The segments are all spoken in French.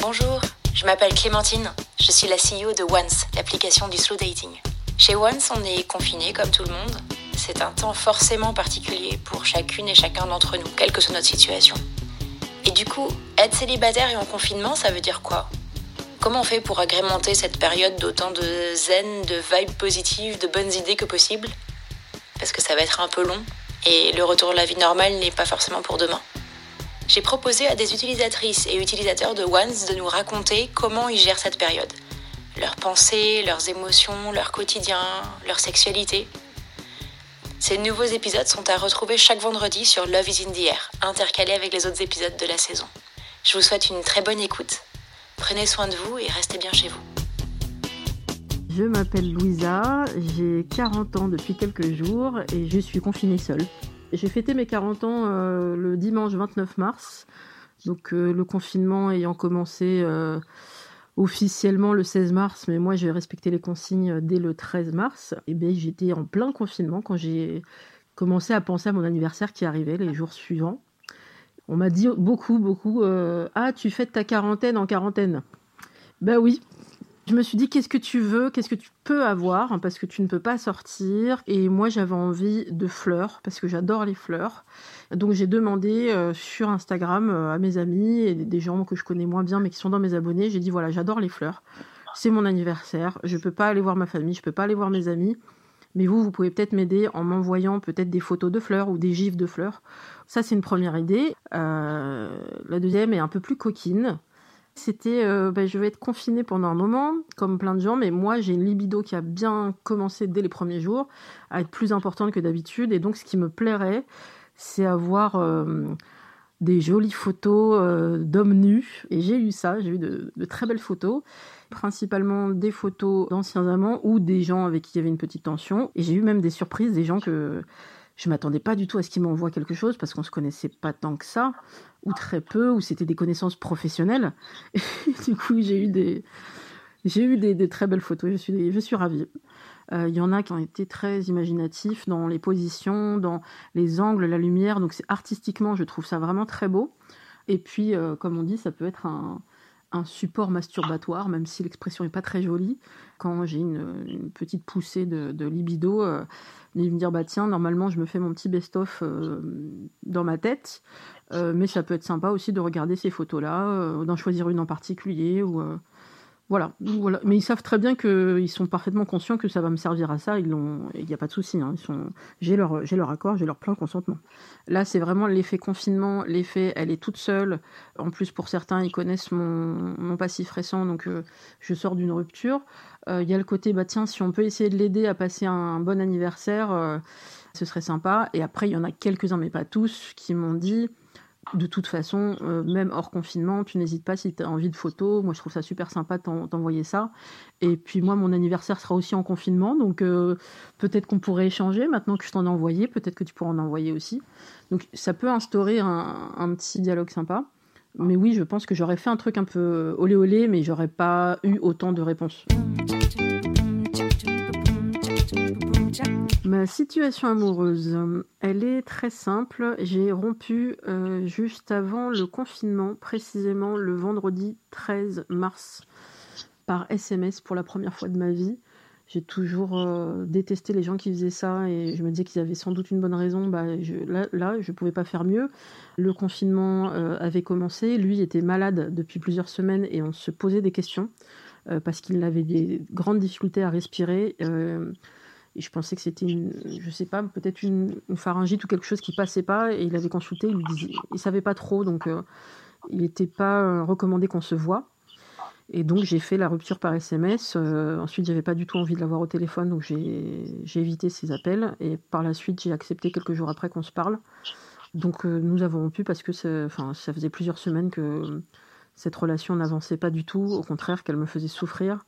Bonjour, je m'appelle Clémentine. Je suis la CEO de Once, l'application du slow dating. Chez Once, on est confiné comme tout le monde. C'est un temps forcément particulier pour chacune et chacun d'entre nous, quelle que soit notre situation. Et du coup, être célibataire et en confinement, ça veut dire quoi? Comment on fait pour agrémenter cette période d'autant de zen, de vibes positives, de bonnes idées que possible? Parce que ça va être un peu long et le retour de la vie normale n'est pas forcément pour demain j'ai proposé à des utilisatrices et utilisateurs de Ones de nous raconter comment ils gèrent cette période. Leurs pensées, leurs émotions, leur quotidien, leur sexualité. Ces nouveaux épisodes sont à retrouver chaque vendredi sur Love is in the Air, intercalés avec les autres épisodes de la saison. Je vous souhaite une très bonne écoute. Prenez soin de vous et restez bien chez vous. Je m'appelle Louisa, j'ai 40 ans depuis quelques jours et je suis confinée seule. J'ai fêté mes 40 ans euh, le dimanche 29 mars. Donc euh, le confinement ayant commencé euh, officiellement le 16 mars, mais moi j'ai respecté les consignes dès le 13 mars. Et bien j'étais en plein confinement quand j'ai commencé à penser à mon anniversaire qui arrivait les jours suivants. On m'a dit beaucoup, beaucoup, ah tu fêtes ta quarantaine en quarantaine. Ben oui, je me suis dit, qu'est-ce que tu veux, qu'est-ce que tu peux avoir, hein, parce que tu ne peux pas sortir. Et moi, j'avais envie de fleurs, parce que j'adore les fleurs. Donc, j'ai demandé euh, sur Instagram euh, à mes amis et des gens que je connais moins bien, mais qui sont dans mes abonnés. J'ai dit, voilà, j'adore les fleurs. C'est mon anniversaire. Je ne peux pas aller voir ma famille, je ne peux pas aller voir mes amis. Mais vous, vous pouvez peut-être m'aider en m'envoyant peut-être des photos de fleurs ou des gifs de fleurs. Ça, c'est une première idée. Euh, la deuxième est un peu plus coquine c'était euh, bah, je vais être confinée pendant un moment, comme plein de gens, mais moi j'ai une libido qui a bien commencé dès les premiers jours à être plus importante que d'habitude. Et donc ce qui me plairait, c'est avoir euh, des jolies photos euh, d'hommes nus. Et j'ai eu ça, j'ai eu de, de, très belles photos, principalement des photos d'anciens amants ou des gens avec qui il y avait une petite tension. Et j'ai eu même des surprises, des gens que je m'attendais pas du tout à ce qu'ils m'envoient quelque chose parce qu'on se connaissait pas tant que ça ou très peu ou c'était des connaissances professionnelles. Du coup, j'ai eu des j'ai eu des, très belles photos. Je suis je suis ravie. Euh, il y en a qui ont été très imaginatifs dans les positions, dans les angles, la lumière. Donc c'est artistiquement, je trouve ça vraiment très beau. Et puis, euh, comme on dit, ça peut être un, un support masturbatoire, même si l'expression n'est pas très jolie. Quand j'ai une, petite poussée de, libido, euh, me dire bah tiens, normalement je me fais mon petit best-of euh, dans ma tête, euh, mais ça peut être sympa aussi de regarder ces photos-là, euh, d'en choisir une en particulier ou voilà, voilà. Mais ils savent très bien qu'ils sont parfaitement conscients que ça va me servir à ça. Il n'y a pas de souci. Hein. Sont, j'ai leur, j'ai leur accord, j'ai leur plein consentement. Là, c'est vraiment l'effet confinement. L'effet, elle est toute seule. En plus, pour certains, ils connaissent mon, mon passif récent, donc euh, je sors d'une rupture. Euh, il y a le côté, bah tiens, si on peut essayer de l'aider à passer un bon anniversaire, euh, ce serait sympa. Et après, il y en a quelques-uns, mais pas tous, qui m'ont dit de toute façon, euh, même hors confinement, tu n'hésites pas si tu as envie de photos. Moi, je trouve ça super sympa de t'envoyer ça. Et puis moi, mon anniversaire sera aussi en confinement, donc euh, peut-être qu'on pourrait échanger maintenant que je t'en ai envoyé. Peut-être que tu pourras en envoyer aussi. Donc ça peut instaurer un, petit dialogue sympa. Mais oui, je pense que j'aurais fait un truc un peu olé olé, mais j'aurais pas eu autant de réponses. Ma situation amoureuse, elle est très simple. J'ai rompu euh, juste avant le confinement, précisément le vendredi 13 mars, par SMS pour la première fois de ma vie. J'ai toujours euh, détesté les gens qui faisaient ça et je me disais qu'ils avaient sans doute une bonne raison. Bah, là, je ne pouvais pas faire mieux. Le confinement euh, avait commencé. Lui était malade depuis plusieurs semaines et on se posait des questions parce qu'il avait des grandes difficultés à respirer. Je pensais que c'était une, je sais pas, peut-être une, pharyngite ou quelque chose qui passait pas. Et il avait consulté, il, disait, il savait pas trop, donc euh, il n'était pas euh, recommandé qu'on se voit. Et donc j'ai fait la rupture par SMS. Euh, ensuite, j'avais pas du tout envie de l'avoir au téléphone, donc j'ai évité ses appels. Et par la suite, j'ai accepté quelques jours après qu'on se parle. Donc nous avons rompu parce que ça faisait plusieurs semaines que cette relation n'avançait pas du tout. Au contraire, qu'elle me faisait souffrir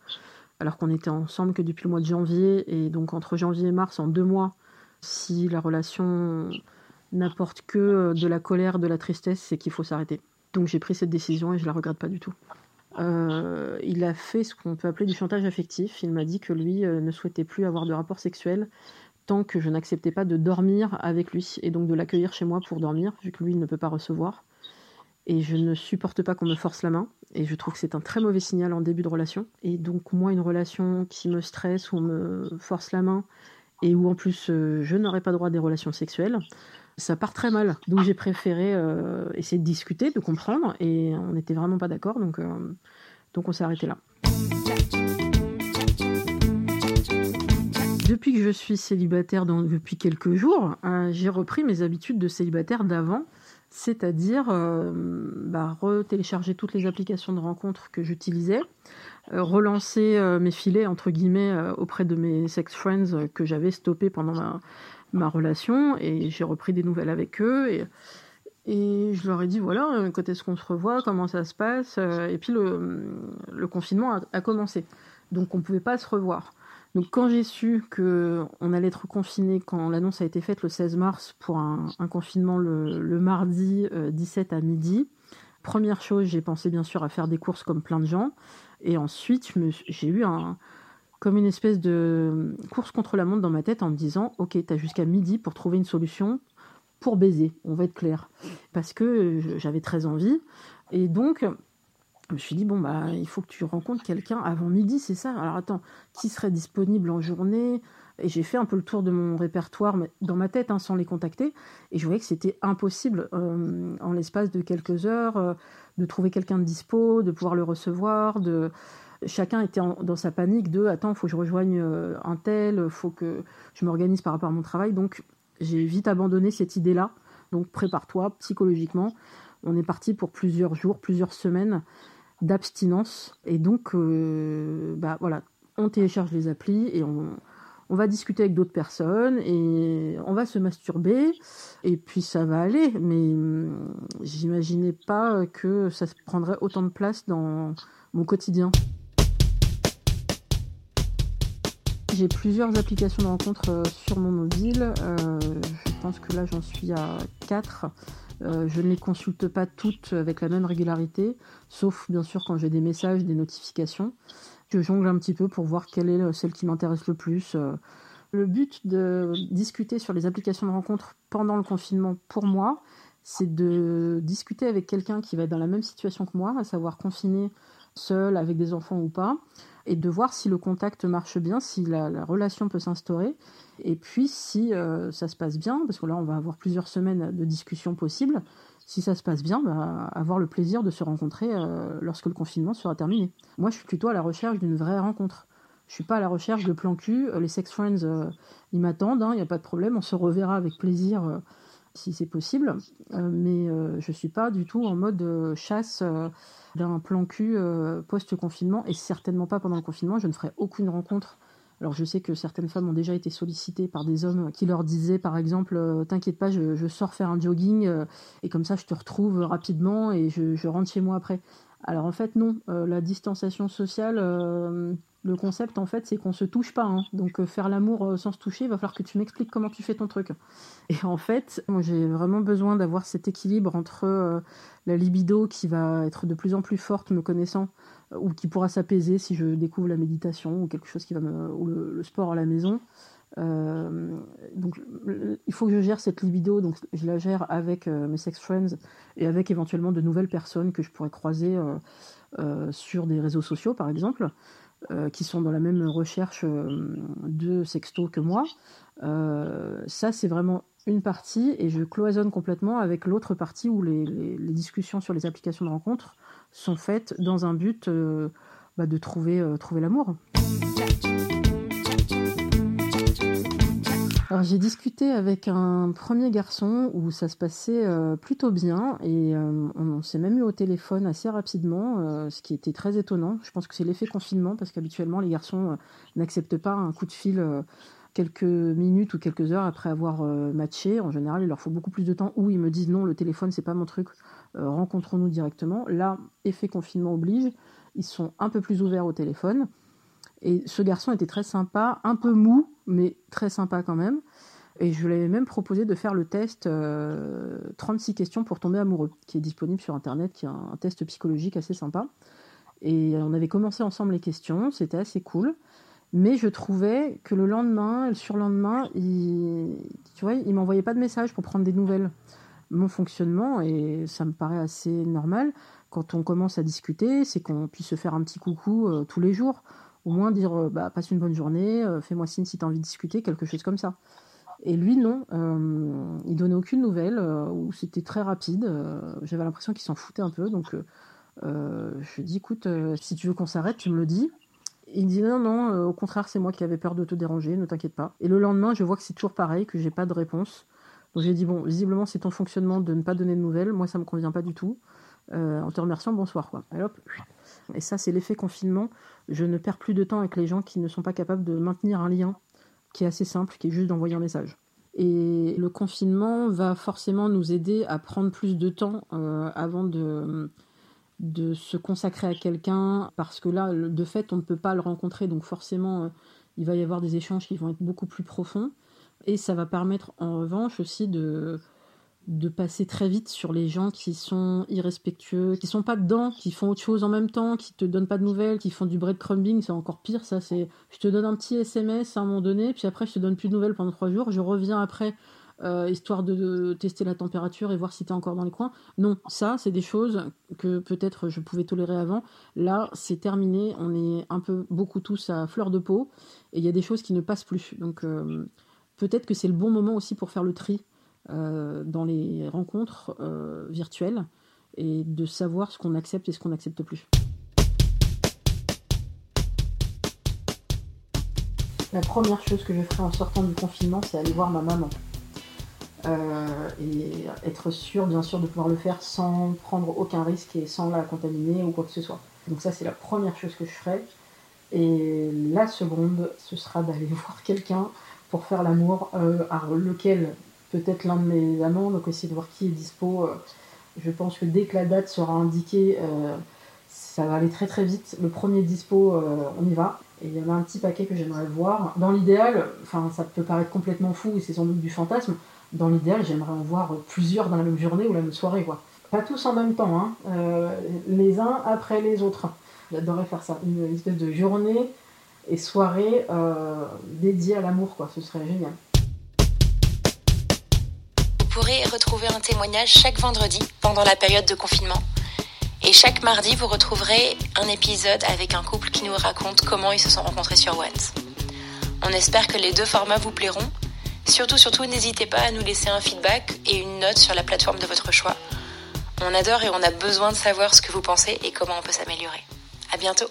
alors qu'on était ensemble que depuis le mois de janvier, et donc entre janvier et mars, en deux mois, si la relation n'apporte que euh, de la colère, de la tristesse, c'est qu'il faut s'arrêter. Donc j'ai pris cette décision et je la regrette pas du tout. Euh, il a fait ce qu'on peut appeler du chantage affectif. Il m'a dit que lui euh, ne souhaitait plus avoir de rapport sexuel tant que je n'acceptais pas de dormir avec lui et donc de l'accueillir chez moi pour dormir, vu que lui il ne peut pas recevoir. Et je ne supporte pas qu'on me force la main. Et je trouve que c'est un très mauvais signal en début de relation. Et donc, moi, une relation qui me stresse ou me force la main, et où en plus je n'aurais pas droit à des relations sexuelles, ça part très mal. Donc j'ai préféré essayer de discuter, de comprendre, et on n'était vraiment pas d'accord, donc, donc on s'est arrêté là. Depuis que je suis célibataire depuis quelques jours, euh, j'ai repris mes habitudes de célibataire d'avant, c'est-à-dire euh, bah, retélécharger toutes les applications de rencontres que j'utilisais, euh, relancer mes filets entre guillemets auprès de mes sex friends que j'avais stoppés pendant ma, relation, et j'ai repris des nouvelles avec eux. Et, je leur ai dit voilà, quand est-ce qu'on se revoit, comment ça se passe. Et puis le, confinement a, a, commencé. Donc on ne pouvait pas se revoir. Donc quand j'ai su qu'on allait être confiné, quand l'annonce a été faite le 16 mars pour un, confinement le, mardi 17 euh, à midi, première chose, j'ai pensé bien sûr à faire des courses comme plein de gens. Et ensuite, j'ai eu comme une espèce de course contre la montre dans ma tête en me disant, ok, tu as jusqu'à midi pour trouver une solution pour baiser, on va être clair. Parce que j'avais très envie. Et donc, je me suis dit, bon, bah, il faut que tu rencontres quelqu'un avant midi, c'est ça? Alors attends, qui serait disponible en journée? Et j'ai fait un peu le tour de mon répertoire dans ma tête, hein, sans les contacter, et je voyais que c'était impossible, euh, en l'espace de quelques heures, euh, de trouver quelqu'un de dispo, de pouvoir le recevoir, de... Chacun était dans sa panique de attends, il faut que je rejoigne euh, un tel, faut que je m'organise par rapport à mon travail. Donc j'ai vite abandonné cette idée-là. Donc prépare-toi psychologiquement. On est parti pour plusieurs jours, plusieurs semaines d'abstinence. Et donc, euh, bah, voilà, on télécharge les applis et on, on va discuter avec d'autres personnes et on va se masturber et puis ça va aller. Mais hum, j'imaginais pas que ça prendrait autant de place dans mon quotidien. J'ai plusieurs applications de rencontres euh, sur mon mobile. Euh, je pense que là j'en suis à 4. Euh, je ne les consulte pas toutes avec la même régularité, sauf bien sûr quand j'ai des messages, des notifications. Je jongle un petit peu pour voir quelle est celle qui m'intéresse le plus. Euh, le but de discuter sur les applications de rencontre pendant le confinement, pour moi, c'est de discuter avec quelqu'un qui va être dans la même situation que moi, à savoir confiné, seul, avec des enfants ou pas, et de voir si le contact marche bien, si la relation peut s'instaurer, et puis, si euh, ça se passe bien, parce que là, on va avoir plusieurs semaines de discussion possibles, si ça se passe bien, bah, avoir le plaisir de se rencontrer euh, lorsque le confinement sera terminé. Moi, je suis plutôt à la recherche d'une vraie rencontre. Je suis pas à la recherche de plan cul. Euh, les sex friends, ils m'attendent, il hein, n'y a pas de problème, on se reverra avec plaisir si c'est possible. mais je suis pas du tout en mode chasse d'un plan cul post-confinement, et certainement pas pendant le confinement. Je ne ferai aucune rencontre alors je sais que certaines femmes ont déjà été sollicitées par des hommes qui leur disaient par exemple euh, T'inquiète pas, je, sors faire un jogging euh, et comme ça je te retrouve rapidement et je, rentre chez moi après. Alors en fait non, euh, la distanciation sociale, le concept en fait c'est qu'on se touche pas. Hein. Donc faire l'amour sans se toucher, il va falloir que tu m'expliques comment tu fais ton truc. Et en fait, moi j'ai vraiment besoin d'avoir cet équilibre entre la libido qui va être de plus en plus forte me connaissant ou qui pourra s'apaiser si je découvre la méditation ou quelque chose qui va me ou le, sport à la maison. Euh, donc il faut que je gère cette libido, donc je la gère avec euh, mes sex friends et avec éventuellement de nouvelles personnes que je pourrais croiser euh, sur des réseaux sociaux par exemple, qui sont dans la même recherche de sexto que moi. ça c'est vraiment une partie et je cloisonne complètement avec l'autre partie où les, discussions sur les applications de rencontres sont faites dans un but euh, bah, de trouver, euh, trouver l'amour. Alors j'ai discuté avec un premier garçon où ça se passait euh, plutôt bien et on, s'est même eu au téléphone assez rapidement, ce qui était très étonnant. Je pense que c'est l'effet confinement parce qu'habituellement les garçons n'acceptent pas un coup de fil quelques minutes ou quelques heures après avoir matché. En général, il leur faut beaucoup plus de temps ou ils me disent non, le téléphone c'est pas mon truc. Euh, rencontrons-nous directement. Là, effet confinement oblige, ils sont un peu plus ouverts au téléphone. Et ce garçon était très sympa, un peu mou, mais très sympa quand même. Et je lui avais même proposé de faire le test 36 euh, questions pour tomber amoureux, qui est disponible sur Internet, qui est un, test psychologique assez sympa. Et on avait commencé ensemble les questions, c'était assez cool. Mais je trouvais que le lendemain le surlendemain, il, tu vois, il m'envoyait pas de message pour prendre des nouvelles mon fonctionnement, et ça me paraît assez normal, quand on commence à discuter, c'est qu'on puisse se faire un petit coucou euh, tous les jours. Au moins dire, euh, bah, passe une bonne journée, euh, fais-moi signe si tu as envie de discuter, quelque chose comme ça. Et lui, non, il donnait aucune nouvelle, ou c'était très rapide. J'avais l'impression qu'il s'en foutait un peu, donc je lui ai dit, écoute, si tu veux qu'on s'arrête, tu me le dis. il dit non, non, au contraire, c'est moi qui avais peur de te déranger, ne t'inquiète pas. Et le lendemain, je vois que c'est toujours pareil, que j'ai pas de réponse. Donc j'ai dit, bon, visiblement, c'est ton fonctionnement de ne pas donner de nouvelles. Moi, ça me convient pas du tout. Euh, en te remerciant, bonsoir. Quoi. Et, hop. Et ça, c'est l'effet confinement. Je ne perds plus de temps avec les gens qui ne sont pas capables de maintenir un lien qui est assez simple, qui est juste d'envoyer un message. Et le confinement va forcément nous aider à prendre plus de temps euh, avant de, se consacrer à quelqu'un, parce que là, de fait, on ne peut pas le rencontrer, donc forcément, euh, il va y avoir des échanges qui vont être beaucoup plus profonds. Et ça va permettre en revanche aussi de, de passer très vite sur les gens qui sont irrespectueux, qui sont pas dedans, qui font autre chose en même temps, qui te donnent pas de nouvelles, qui font du breadcrumbing, c'est encore pire. Ça, c'est je te donne un petit SMS à un moment donné, puis après je te donne plus de nouvelles pendant trois jours, je reviens après euh, histoire de, tester la température et voir si tu es encore dans les coins. Non, ça, c'est des choses que peut-être je pouvais tolérer avant. Là, c'est terminé. On est un peu beaucoup tous à fleur de peau et il y a des choses qui ne passent plus. Donc euh, peut-être que c'est le bon moment aussi pour faire le tri dans les rencontres euh, virtuelles et de savoir ce qu'on accepte et ce qu'on n'accepte plus. La première chose que je ferai en sortant du confinement, c'est aller voir ma maman. Euh, et être sûr, bien sûr, de pouvoir le faire sans prendre aucun risque et sans la contaminer ou quoi que ce soit. Donc ça, c'est la première chose que je ferai. Et la seconde, ce sera d'aller voir quelqu'un pour faire l'amour, à lequel peut-être l'un de mes amants, donc essayer de voir qui est dispo. Euh, je pense que dès que la date sera indiquée, euh, ça va aller très très vite. Le premier dispo, euh, on y va. Et il y en a un petit paquet que j'aimerais voir. Dans l'idéal, enfin ça peut paraître complètement fou et c'est sans doute du fantasme, dans l'idéal j'aimerais en voir plusieurs dans la même journée ou la même soirée. quoi. Pas tous en même temps, hein. les uns après les autres. J'adorerais faire ça, une espèce de journée et soirée dédiée à l'amour, quoi. ce serait génial pourrez retrouver un témoignage chaque vendredi pendant la période de confinement. Et chaque mardi, vous retrouverez un épisode avec un couple qui nous raconte comment ils se sont rencontrés sur What. On espère que les deux formats vous plairont. Surtout, surtout, n'hésitez pas à nous laisser un feedback et une note sur la plateforme de votre choix. On adore et on a besoin de savoir ce que vous pensez et comment on peut s'améliorer. À bientôt!